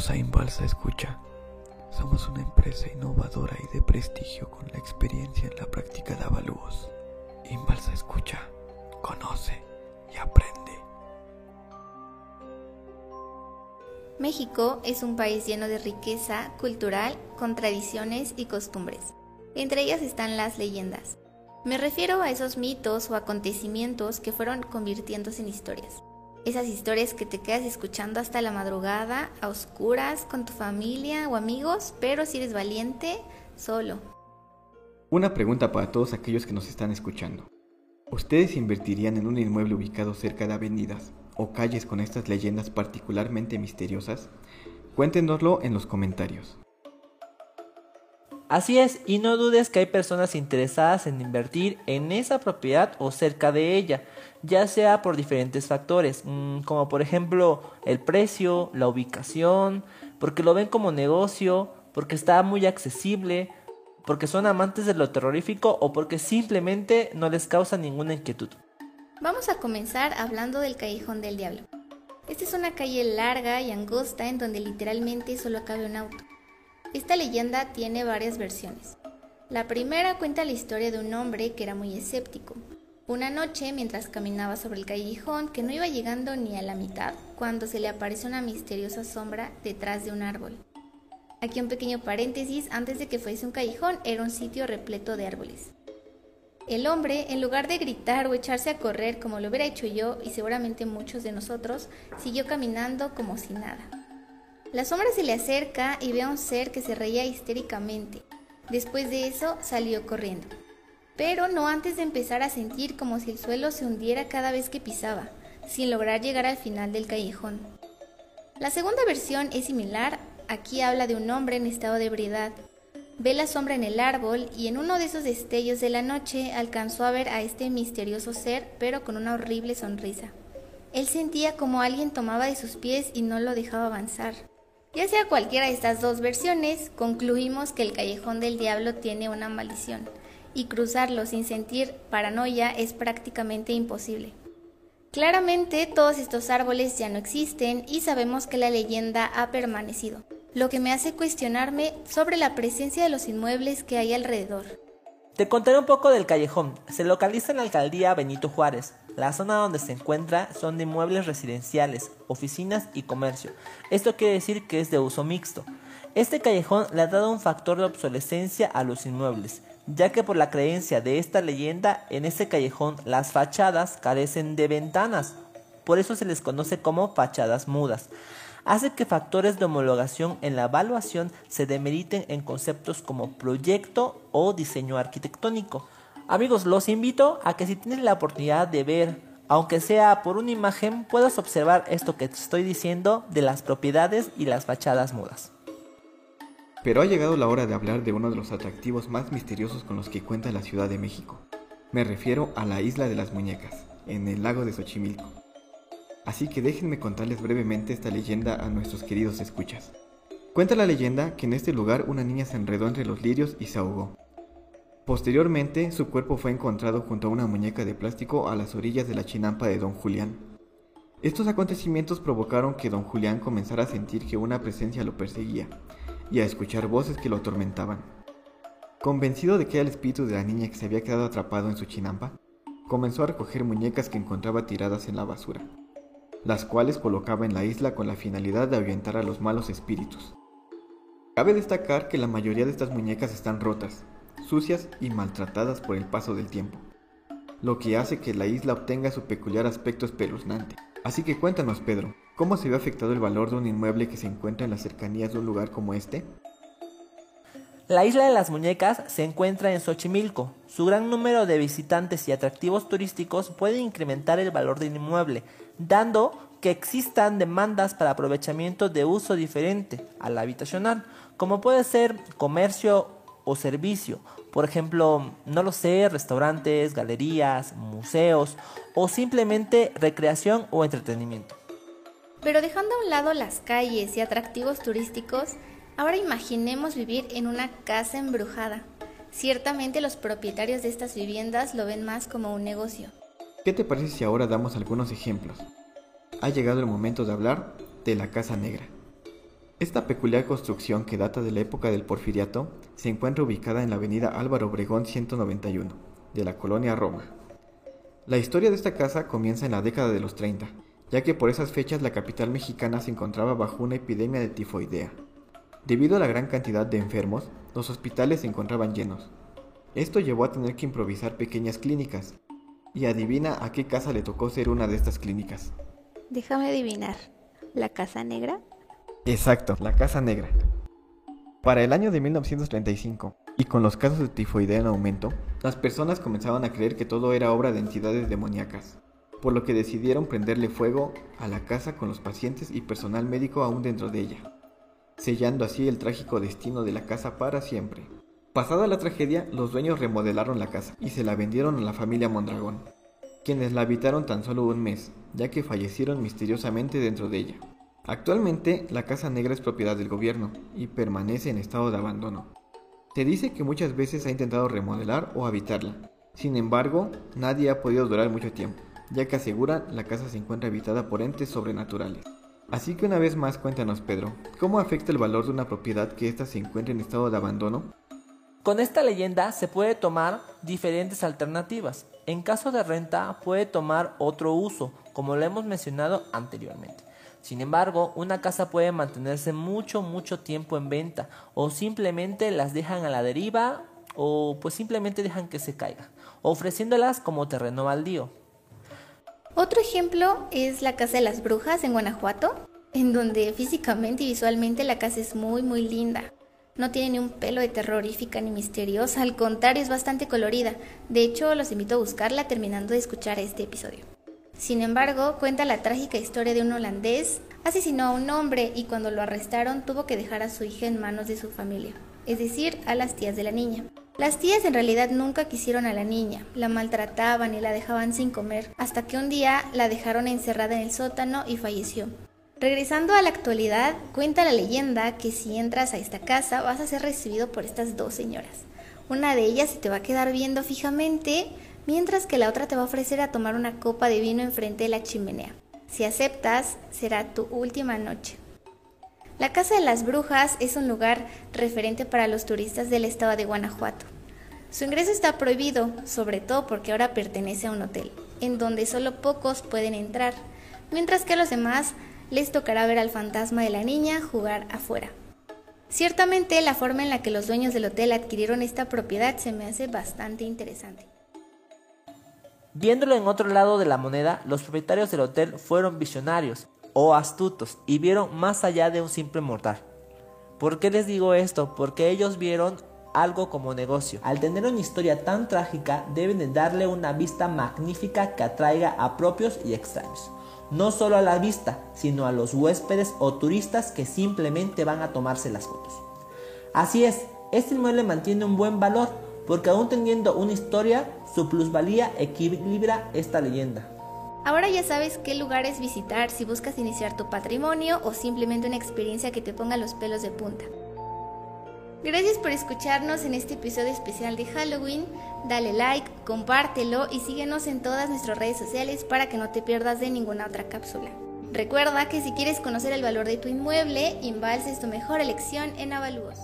Bienvenidos a Inbalsa Escucha. Somos una empresa innovadora y de prestigio con la experiencia en la práctica de avalúos. Inbalsa Escucha, conoce y aprende. México es un país lleno de riqueza cultural, con tradiciones y costumbres. Entre ellas están las leyendas. Me refiero a esos mitos o acontecimientos que fueron convirtiéndose en historias. Esas historias que te quedas escuchando hasta la madrugada, a oscuras, con tu familia o amigos, pero si eres valiente, solo. Una pregunta para todos aquellos que nos están escuchando. ¿Ustedes invertirían en un inmueble ubicado cerca de avenidas o calles con estas leyendas particularmente misteriosas? Cuéntenoslo en los comentarios. Así es, y no dudes que hay personas interesadas en invertir en esa propiedad o cerca de ella, ya sea por diferentes factores, mm, como por ejemplo el precio, la ubicación, porque lo ven como negocio, porque está muy accesible, porque son amantes de lo terrorífico o porque simplemente no les causa ninguna inquietud. Vamos a comenzar hablando del Callejón del Diablo. Esta es una calle larga y angosta en donde literalmente solo cabe un auto. Esta leyenda tiene varias versiones. La primera cuenta la historia de un hombre que era muy escéptico. Una noche, mientras caminaba sobre el callejón, que no iba llegando ni a la mitad, cuando se le apareció una misteriosa sombra detrás de un árbol. Aquí un pequeño paréntesis, antes de que fuese un callejón, era un sitio repleto de árboles. El hombre, en lugar de gritar o echarse a correr como lo hubiera hecho yo y seguramente muchos de nosotros, siguió caminando como si nada. La sombra se le acerca y ve a un ser que se reía histéricamente. Después de eso salió corriendo. Pero no antes de empezar a sentir como si el suelo se hundiera cada vez que pisaba, sin lograr llegar al final del callejón. La segunda versión es similar, aquí habla de un hombre en estado de ebriedad. Ve la sombra en el árbol y en uno de esos destellos de la noche alcanzó a ver a este misterioso ser, pero con una horrible sonrisa. Él sentía como alguien tomaba de sus pies y no lo dejaba avanzar. Ya sea cualquiera de estas dos versiones, concluimos que el callejón del diablo tiene una maldición, y cruzarlo sin sentir paranoia es prácticamente imposible. Claramente todos estos árboles ya no existen y sabemos que la leyenda ha permanecido, lo que me hace cuestionarme sobre la presencia de los inmuebles que hay alrededor. Te contaré un poco del callejón. Se localiza en la alcaldía Benito Juárez, la zona donde se encuentra son de inmuebles residenciales, oficinas y comercio. Esto quiere decir que es de uso mixto. Este callejón le ha dado un factor de obsolescencia a los inmuebles, ya que por la creencia de esta leyenda, en este callejón las fachadas carecen de ventanas, por eso se les conoce como fachadas mudas. Hace que factores de homologación en la evaluación se demeriten en conceptos como proyecto o diseño arquitectónico. Amigos, los invito a que si tienes la oportunidad de ver, aunque sea por una imagen, puedas observar esto que te estoy diciendo de las propiedades y las fachadas mudas. Pero ha llegado la hora de hablar de uno de los atractivos más misteriosos con los que cuenta la Ciudad de México. Me refiero a la Isla de las Muñecas, en el lago de Xochimilco. Así que déjenme contarles brevemente esta leyenda a nuestros queridos escuchas. Cuenta la leyenda que en este lugar una niña se enredó entre los lirios y se ahogó. Posteriormente, su cuerpo fue encontrado junto a una muñeca de plástico a las orillas de la chinampa de don Julián. Estos acontecimientos provocaron que don Julián comenzara a sentir que una presencia lo perseguía y a escuchar voces que lo atormentaban. Convencido de que era el espíritu de la niña que se había quedado atrapado en su chinampa, comenzó a recoger muñecas que encontraba tiradas en la basura, las cuales colocaba en la isla con la finalidad de ahuyentar a los malos espíritus. Cabe destacar que la mayoría de estas muñecas están rotas, sucias y maltratadas por el paso del tiempo, lo que hace que la isla obtenga su peculiar aspecto espeluznante. Así que cuéntanos, Pedro, ¿cómo se ve afectado el valor de un inmueble que se encuentra en las cercanías de un lugar como este? La isla de las muñecas se encuentra en Xochimilco. Su gran número de visitantes y atractivos turísticos puede incrementar el valor del inmueble, dando que existan demandas para aprovechamiento de uso diferente al habitacional, como puede ser comercio o servicio. Por ejemplo, no lo sé, restaurantes, galerías, museos o simplemente recreación o entretenimiento. Pero dejando a un lado las calles y atractivos turísticos, ahora imaginemos vivir en una casa embrujada. Ciertamente los propietarios de estas viviendas lo ven más como un negocio. ¿Qué te parece si ahora damos algunos ejemplos? Ha llegado el momento de hablar de la Casa Negra. Esta peculiar construcción que data de la época del porfiriato se encuentra ubicada en la avenida Álvaro Obregón 191, de la colonia Roma. La historia de esta casa comienza en la década de los 30, ya que por esas fechas la capital mexicana se encontraba bajo una epidemia de tifoidea. Debido a la gran cantidad de enfermos, los hospitales se encontraban llenos. Esto llevó a tener que improvisar pequeñas clínicas. Y adivina a qué casa le tocó ser una de estas clínicas. Déjame adivinar. ¿La Casa Negra? Exacto, la Casa Negra. Para el año de 1935, y con los casos de tifoidea en aumento, las personas comenzaban a creer que todo era obra de entidades demoníacas, por lo que decidieron prenderle fuego a la casa con los pacientes y personal médico aún dentro de ella, sellando así el trágico destino de la casa para siempre. Pasada la tragedia, los dueños remodelaron la casa y se la vendieron a la familia Mondragón, quienes la habitaron tan solo un mes, ya que fallecieron misteriosamente dentro de ella. Actualmente, la Casa Negra es propiedad del gobierno y permanece en estado de abandono. Se dice que muchas veces ha intentado remodelar o habitarla. Sin embargo, nadie ha podido durar mucho tiempo, ya que aseguran la casa se encuentra habitada por entes sobrenaturales. Así que una vez más cuéntanos Pedro, ¿cómo afecta el valor de una propiedad que ésta se encuentre en estado de abandono con esta leyenda se puede tomar diferentes alternativas. En caso de renta puede tomar otro uso, como lo hemos mencionado anteriormente. Sin embargo, una casa puede mantenerse mucho, mucho tiempo en venta o simplemente las dejan a la deriva o pues simplemente dejan que se caiga, ofreciéndolas como terreno baldío. Otro ejemplo es la Casa de las Brujas en Guanajuato, en donde físicamente y visualmente la casa es muy muy linda. No tiene ni un pelo de terrorífica ni misteriosa, al contrario es bastante colorida. De hecho, los invito a buscarla terminando de escuchar este episodio. Sin embargo, cuenta la trágica historia de un holandés asesinó a un hombre y cuando lo arrestaron tuvo que dejar a su hija en manos de su familia, es decir, a las tías de la niña. Las tías en realidad nunca quisieron a la niña, la maltrataban y la dejaban sin comer, hasta que un día la dejaron encerrada en el sótano y falleció. Regresando a la actualidad, cuenta la leyenda que si entras a esta casa vas a ser recibido por estas dos señoras. Una de ellas se te va a quedar viendo fijamente, mientras que la otra te va a ofrecer a tomar una copa de vino enfrente de la chimenea. Si aceptas, será tu última noche. La Casa de las Brujas es un lugar referente para los turistas del estado de Guanajuato. Su ingreso está prohibido, sobre todo porque ahora pertenece a un hotel, en donde solo pocos pueden entrar, mientras que los demás les tocará ver al fantasma de la niña jugar afuera. Ciertamente la forma en la que los dueños del hotel adquirieron esta propiedad se me hace bastante interesante. Viéndolo en otro lado de la moneda, los propietarios del hotel fueron visionarios o astutos y vieron más allá de un simple mortal. ¿Por qué les digo esto? Porque ellos vieron algo como negocio. Al tener una historia tan trágica, deben de darle una vista magnífica que atraiga a propios y extraños no solo a la vista, sino a los huéspedes o turistas que simplemente van a tomarse las fotos. Así es, este inmueble mantiene un buen valor porque aún teniendo una historia, su plusvalía equilibra esta leyenda. Ahora ya sabes qué lugares visitar si buscas iniciar tu patrimonio o simplemente una experiencia que te ponga los pelos de punta. Gracias por escucharnos en este episodio especial de Halloween. Dale like, compártelo y síguenos en todas nuestras redes sociales para que no te pierdas de ninguna otra cápsula. Recuerda que si quieres conocer el valor de tu inmueble, Invalsa es tu mejor elección en Avalúos.